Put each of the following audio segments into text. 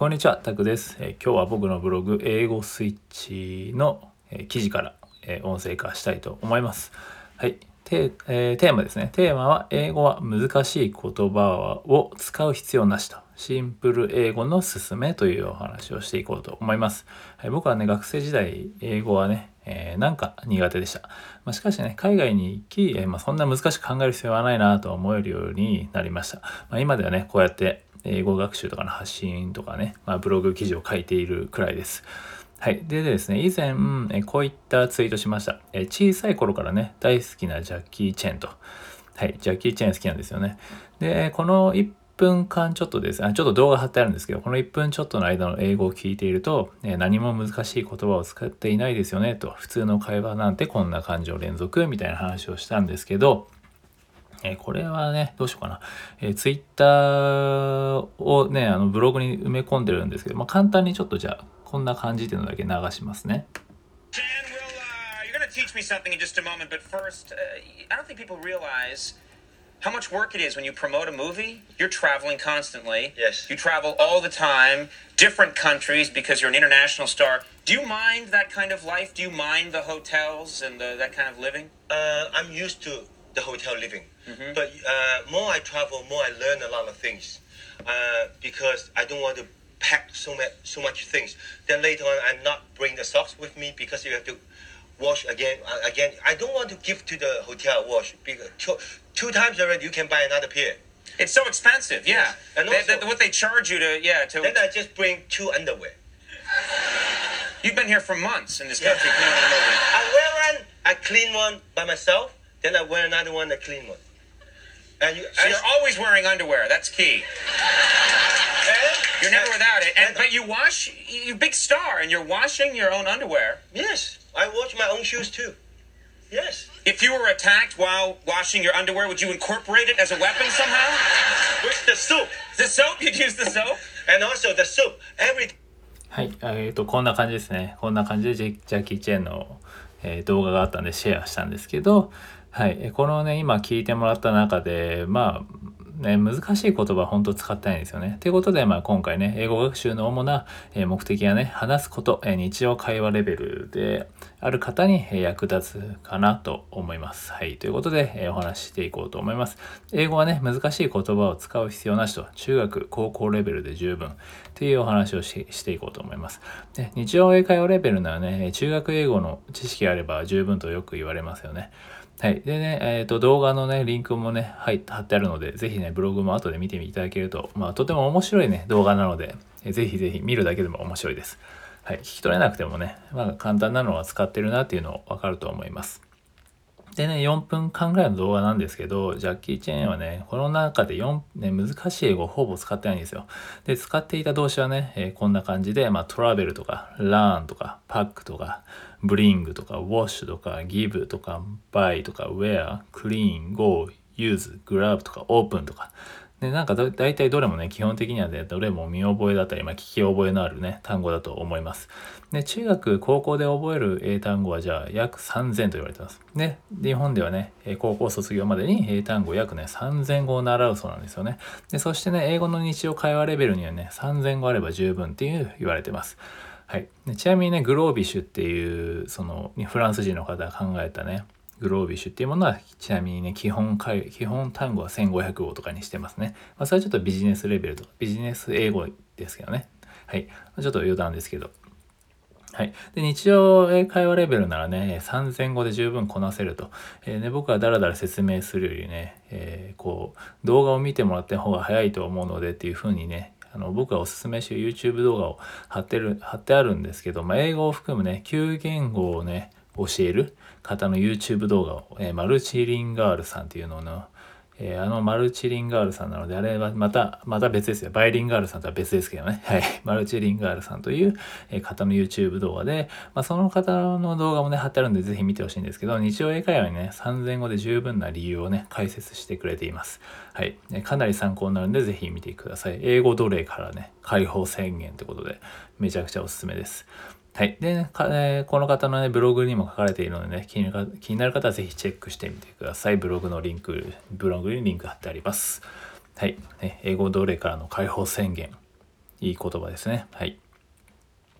こんにちは、タクです、えー、今日は僕のブログ、英語スイッチの、えー、記事から、えー、音声化したいと思います。はい。テ,、えテーマですね。テーマは、英語は難しい言葉を使う必要なしと。シンプル英語のすすめというお話をしていこうと思います。はい、僕はね、学生時代、英語はね、えー、なんか苦手でした。まあ、しかしね、海外に行き、えー、まあ、そんな難しく考える必要はないなと思えるようになりました。まあ、今ではね、こうやって英語学習とかの発信とかね、まあ、ブログ記事を書いているくらいです。はい。でですね、以前、えこういったツイートしました。え小さい頃からね、大好きなジャッキー・チェンと。はい。ジャッキー・チェン好きなんですよね。で、この1分間ちょっとですね、ちょっと動画貼ってあるんですけど、この1分ちょっとの間の英語を聞いていると、え何も難しい言葉を使っていないですよね、と。普通の会話なんてこんな感情連続みたいな話をしたんですけど、えー、これはね、どうしようかな。えー、ツイッターをね、あのブログに埋め込んでるんですけど、まあ、簡単にちょっとじゃあ、こんな感じっていうのだけ流しますね。teach me something in just a moment, but first, uh, I don't think people realize how much work it is when you promote a movie. You're traveling constantly. Yes. You travel all the time, different countries because you're an international star. Do you mind that kind of life? Do you mind the hotels and the, that kind of living? Uh, I'm used to the hotel living. Mm-hmm. But uh, more I travel, more I learn a lot of things. Uh, because I don't want to pack so much so much things. Then later on, I'm not bring the socks with me because you have to wash again. Uh, again, I don't want to give to the hotel wash because two, two times already you can buy another pair. It's so expensive, yeah. Yes. And also, they, they, what they charge you to, yeah, to. Then I just bring two underwear. You've been here for months in this country yeah. I wear one, I clean one by myself. Then I wear another one, a clean one. And you, so you're always wearing underwear. That's key. you're never without it. And, but you wash. You big star, and you're washing your own underwear. Yes, I wash my own shoes too. Yes. If you were attacked while washing your underwear, would you incorporate it as a weapon somehow? With the soap. The soap? You'd use the soap? And also the soap. Every. はい、えっ、ー、とこんな感じですね。こんな感じでジャッキー・チェンの、えー、動画があったんでシェアしたんですけど、 はい。このね、今聞いてもらった中で、まあ、ね、難しい言葉本当使ってないんですよね。ということで、まあ今回ね、英語学習の主な目的はね、話すこと、日常会話レベルである方に役立つかなと思います。はい。ということで、お話ししていこうと思います。英語はね、難しい言葉を使う必要なしと、中学、高校レベルで十分っていうお話をしていこうと思います。で日常英会話レベルならね、中学英語の知識があれば十分とよく言われますよね。はい。でね、えっ、ー、と、動画のね、リンクもね、はい、貼ってあるので、ぜひね、ブログも後で見ていただけると、まあ、とても面白いね、動画なので、えー、ぜひぜひ見るだけでも面白いです。はい。聞き取れなくてもね、まあ、簡単なのは使ってるなっていうのをわかると思います。でね、4分間ぐらいの動画なんですけど、ジャッキー・チェーンはね、この中で4、ね、難しい英語をほぼ使ってないんですよ。で、使っていた動詞はね、えー、こんな感じで、まあ、トラベルとか、ラーンとか、パックとか、ブリングとか、ウォッシュとか、ギブとか、バイとか、ウェア、クリーン、ゴー、ユーズ、グラブとか、オープンとか、で、なんかだ大体どれもね、基本的にはね、どれも見覚えだったり、まあ、聞き覚えのあるね、単語だと思います。で、中学、高校で覚える英単語はじゃあ約3000と言われてます。で、日本ではね、高校卒業までに英単語約ね、3000語を習うそうなんですよね。で、そしてね、英語の日常会話レベルにはね、3000語あれば十分っていう言われてます。はい。ちなみにね、グロービッシュっていう、その、フランス人の方が考えたね、グロービッシュっていうものは、ちなみにね、基本基本単語は1500語とかにしてますね。まあ、それはちょっとビジネスレベルとか、ビジネス英語ですけどね。はい。ちょっと余談ですけど。はい。で、日常英会話レベルならね、3000語で十分こなせると。えー、ね、僕はダラダラ説明するよりね、えー、こう、動画を見てもらった方が早いと思うのでっていうふうにね、あの僕がおすすめしてる YouTube 動画を貼ってる、貼ってあるんですけど、まあ、英語を含むね、9言語をね、教える方の YouTube 動画を、えー、マルチリンガールさんっていうのの、えー、あのマルチリンガールさんなので、あれはまた、また別ですよ。バイリンガールさんとは別ですけどね。はい。マルチリンガールさんという、え方の YouTube 動画で、まあ、その方の動画もね、貼ってあるんで、ぜひ見てほしいんですけど、日常英会話にね、3000語で十分な理由をね、解説してくれています。はい。かなり参考になるんで、ぜひ見てください。英語奴隷からね、解放宣言ってことで、めちゃくちゃおすすめです。はい。で、ね、この方のね、ブログにも書かれているのでね、気に気になる方はぜひチェックしてみてください。ブログのリンク、ブログにリンク貼ってあります。はい。ね、英語奴隷からの解放宣言。いい言葉ですね。はい。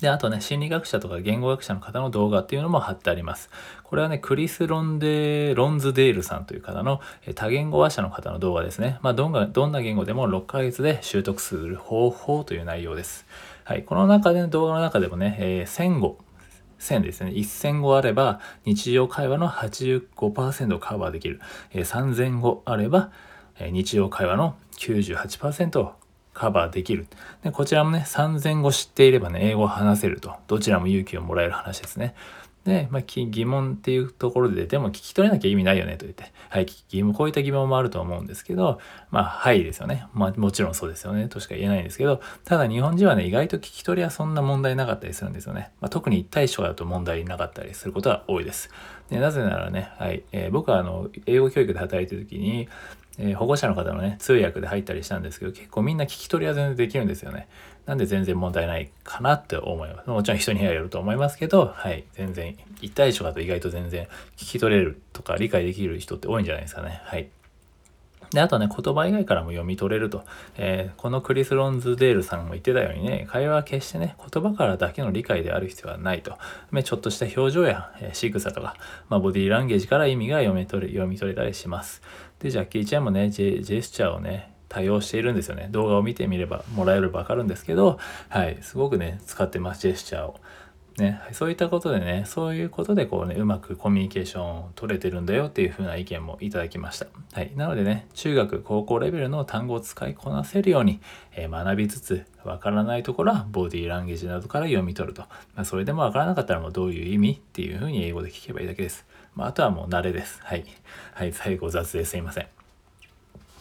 で、あとね、心理学者とか言語学者の方の動画っていうのも貼ってあります。これはね、クリス・ロンデロンズデールさんという方の多言語話者の方の動画ですね。まあ、どんな言語でも6ヶ月で習得する方法という内容です。はい。この中で、動画の中でもね、えー、1000語、1000ですね。1000語あれば、日常会話の85%をカバーできる。えー、3000語あれば、えー、日常会話の98%をカバーできる。でこちらもね、3000語知っていればね、英語を話せると。どちらも勇気をもらえる話ですね。で、まあ、疑問っていうところで、でも聞き取れなきゃ意味ないよねと言って、はい、疑問、こういった疑問もあると思うんですけど、まあ、はいですよね。まあ、もちろんそうですよね、としか言えないんですけど、ただ日本人はね、意外と聞き取りはそんな問題なかったりするんですよね。まあ、特に一対一だと問題なかったりすることは多いです。でなぜならね、はい、えー、僕はあの、英語教育で働いてる時に、えー、保護者の方のね、通訳で入ったりしたんですけど、結構みんな聞き取りは全然できるんですよね。なんで全然問題ないかなって思います。もちろん人にはよると思いますけど、はい、全然、一対一とかと意外と全然聞き取れるとか理解できる人って多いんじゃないですかね。はい。で、あとね、言葉以外からも読み取れると。えー、このクリス・ロンズデールさんも言ってたようにね、会話は決してね、言葉からだけの理解である必要はないと。ねちょっとした表情や、えー、仕草とか、まあ、ボディーランゲージから意味が読み取れ読み取れたりします。で、ジャッキー・チェンもねジェ、ジェスチャーをね、多用しているんですよね。動画を見てみればもらえればわかるんですけど、はい、すごくね、使ってます、ジェスチャーを。ね、そういったことでね、そういうことでこうね、うまくコミュニケーションを取れてるんだよっていう風な意見もいただきました。はい。なのでね、中学、高校レベルの単語を使いこなせるように、えー、学びつつ、わからないところはボディーランゲージなどから読み取ると。まあ、それでもわからなかったらもうどういう意味っていう風に英語で聞けばいいだけです。まあ、あとはもう慣れです。はい。はい、最後雑ですいません。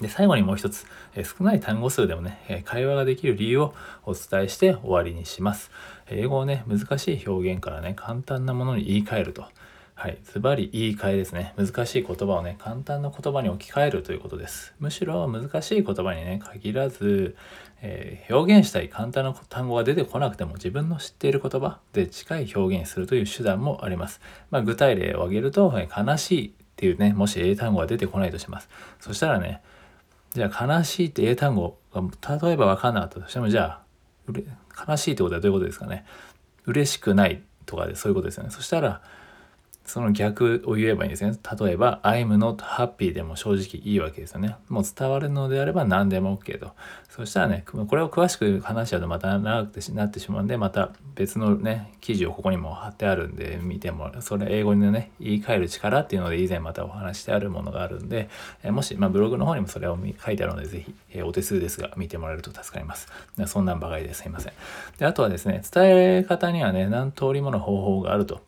で、最後にもう一つ、えー、少ない単語数でもね、え、会話ができる理由をお伝えして終わりにします。英語をね、難しい表現からね、簡単なものに言い換えると。はい。ズバリ言い換えですね。難しい言葉をね、簡単な言葉に置き換えるということです。むしろ難しい言葉にね、限らず、えー、表現したい簡単な単語が出てこなくても自分の知っている言葉で近い表現するという手段もあります。まあ、具体例を挙げると、え悲しいっていうね、もし英単語が出てこないとします。そしたらね、じゃあ悲しいって英単語が例えば分かんなかったとしてもじゃあ悲しいってことはどういうことですかね。嬉しくないとかでそういうことですよね。そしたらその逆を言えばいいんですね。例えば、I'm not happy でも正直いいわけですよね。もう伝わるのであれば何でも OK と。そしたらね、これを詳しく話しちゃうとまた長くなってしまうんで、また別のね、記事をここにも貼ってあるんで見ても、それ英語にね、言い換える力っていうので以前またお話してあるものがあるんで、えもし、まあ、ブログの方にもそれを書いてあるので、ぜひ、えお手数ですが見てもらえると助かります。そんなんばかりですいません。で、あとはですね、伝え方にはね、何通りもの方法があると。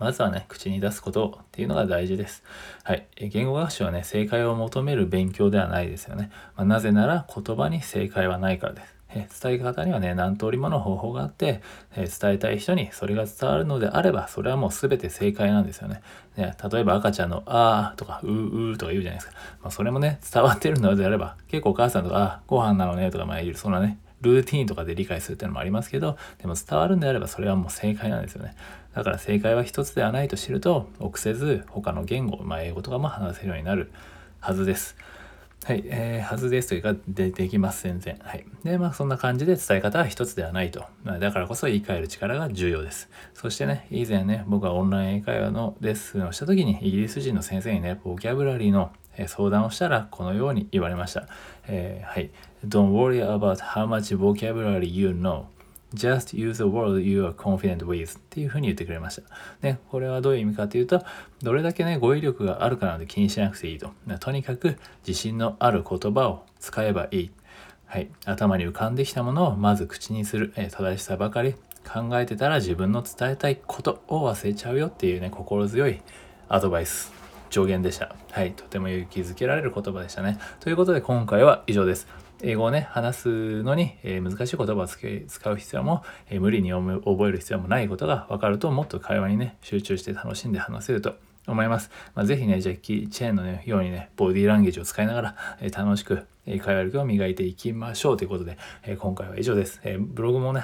まずはね、口に出すことっていうのが大事です。はい。言語学習はね、正解を求める勉強ではないですよね。まあ、なぜなら言葉に正解はないからです。え伝え方にはね、何通りもの方法があって、え伝えたい人にそれが伝わるのであれば、それはもう全て正解なんですよね。ね例えば赤ちゃんのあーとかうーうーとか言うじゃないですか。まあ、それもね、伝わってるのであれば、結構お母さんとか、あ、ご飯なのねとか、まあ、そんなね、ルーティンとかで理解するっていうのもありますけど、でも伝わるんであればそれはもう正解なんですよね。だから正解は一つではないと知ると、臆せず他の言語、まあ、英語とかも話せるようになるはずです。はい、えー、はずですというか、で、できます、全然。はい。で、まあ、そんな感じで伝え方は一つではないと。だからこそ言い換える力が重要です。そしてね、以前ね、僕はオンライン英会話のレッスンをした時に、イギリス人の先生にね、ボキャブラリーの相談をしたら、このように言われました。えー、はい。Don't worry about how much vocabulary you know. just use the word you are confident with っていうふうに言ってくれました。ね、これはどういう意味かというと、どれだけね、語彙力があるかなんて気にしなくていいと。とにかく自信のある言葉を使えばいい。はい。頭に浮かんできたものをまず口にする。え正しさばかり考えてたら自分の伝えたいことを忘れちゃうよっていうね、心強いアドバイス。助言でした。はい。とても勇気づけられる言葉でしたね。ということで今回は以上です。英語をね、話すのに、えー、難しい言葉を使う必要も、えー、無理に覚える必要もないことが分かると、もっと会話にね、集中して楽しんで話せると思います。まあ、ぜひね、ジャッキー・チェーンの、ね、ようにね、ボディーランゲージを使いながら、えー、楽しく、え会話力を磨いていきましょうということで、え今回は以上です。えブログもね、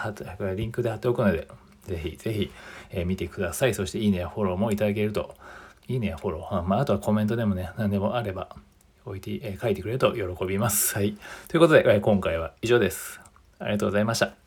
リンクで貼っておくので、ぜひぜひ、え見てください。そして、いいねやフォローもいただけると、いいねやフォロー、まあ、あとはコメントでもね、何でもあれば、置いて、え、書いてくれると喜びます。はい。ということで、え、今回は以上です。ありがとうございました。